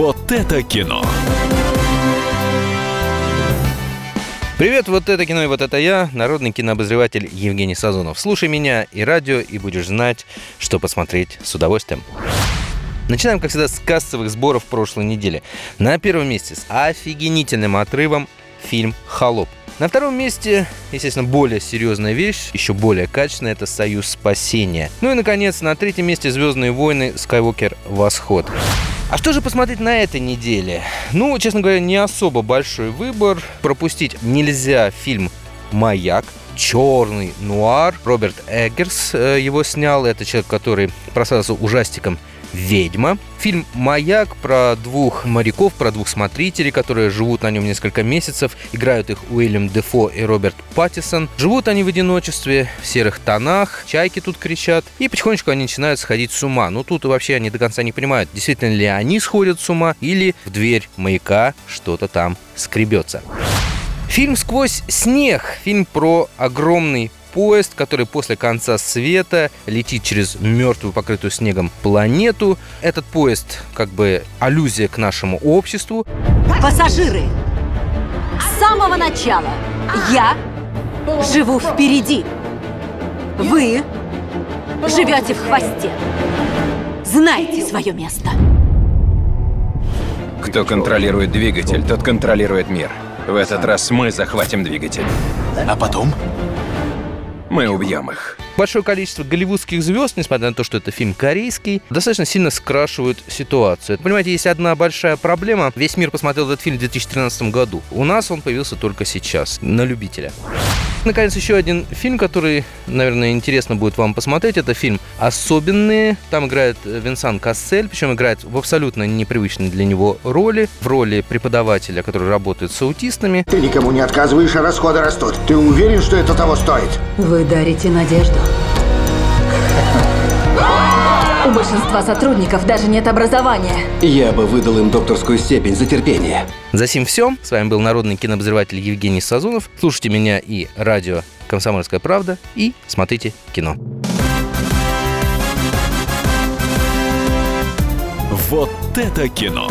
Вот это кино. Привет, вот это кино и вот это я, народный кинообозреватель Евгений Сазонов. Слушай меня и радио, и будешь знать, что посмотреть с удовольствием. Начинаем, как всегда, с кассовых сборов прошлой недели. На первом месте с офигенительным отрывом фильм «Холоп». На втором месте, естественно, более серьезная вещь, еще более качественная, это «Союз спасения». Ну и, наконец, на третьем месте «Звездные войны. Скайуокер. Восход». А что же посмотреть на этой неделе? Ну, честно говоря, не особо большой выбор. Пропустить нельзя фильм «Маяк», черный нуар. Роберт Эггерс э, его снял. Это человек, который прославился ужастиком «Ведьма». Фильм «Маяк» про двух моряков, про двух смотрителей, которые живут на нем несколько месяцев. Играют их Уильям Дефо и Роберт Паттисон. Живут они в одиночестве, в серых тонах, чайки тут кричат. И потихонечку они начинают сходить с ума. Ну, тут вообще они до конца не понимают, действительно ли они сходят с ума или в дверь маяка что-то там скребется. Фильм «Сквозь снег». Фильм про огромный поезд, который после конца света летит через мертвую, покрытую снегом планету. Этот поезд как бы аллюзия к нашему обществу. Пассажиры, с самого начала я живу впереди. Вы живете в хвосте. Знайте свое место. Кто контролирует двигатель, тот контролирует мир. В этот раз мы захватим двигатель. А потом? Мы убьем их. Большое количество голливудских звезд, несмотря на то, что это фильм корейский, достаточно сильно скрашивают ситуацию. Понимаете, есть одна большая проблема. Весь мир посмотрел этот фильм в 2013 году. У нас он появился только сейчас, на любителя. Наконец, еще один фильм, который, наверное, интересно будет вам посмотреть. Это фильм «Особенные». Там играет Винсан Кассель, причем играет в абсолютно непривычной для него роли. В роли преподавателя, который работает с аутистами. Ты никому не отказываешь, а расходы растут. Ты уверен, что это того стоит? Вы дарите надежду. У большинства сотрудников даже нет образования. Я бы выдал им докторскую степень за терпение. За сим все. С вами был народный кинообозреватель Евгений Сазонов. Слушайте меня и радио «Комсомольская правда» и смотрите кино. Вот это кино.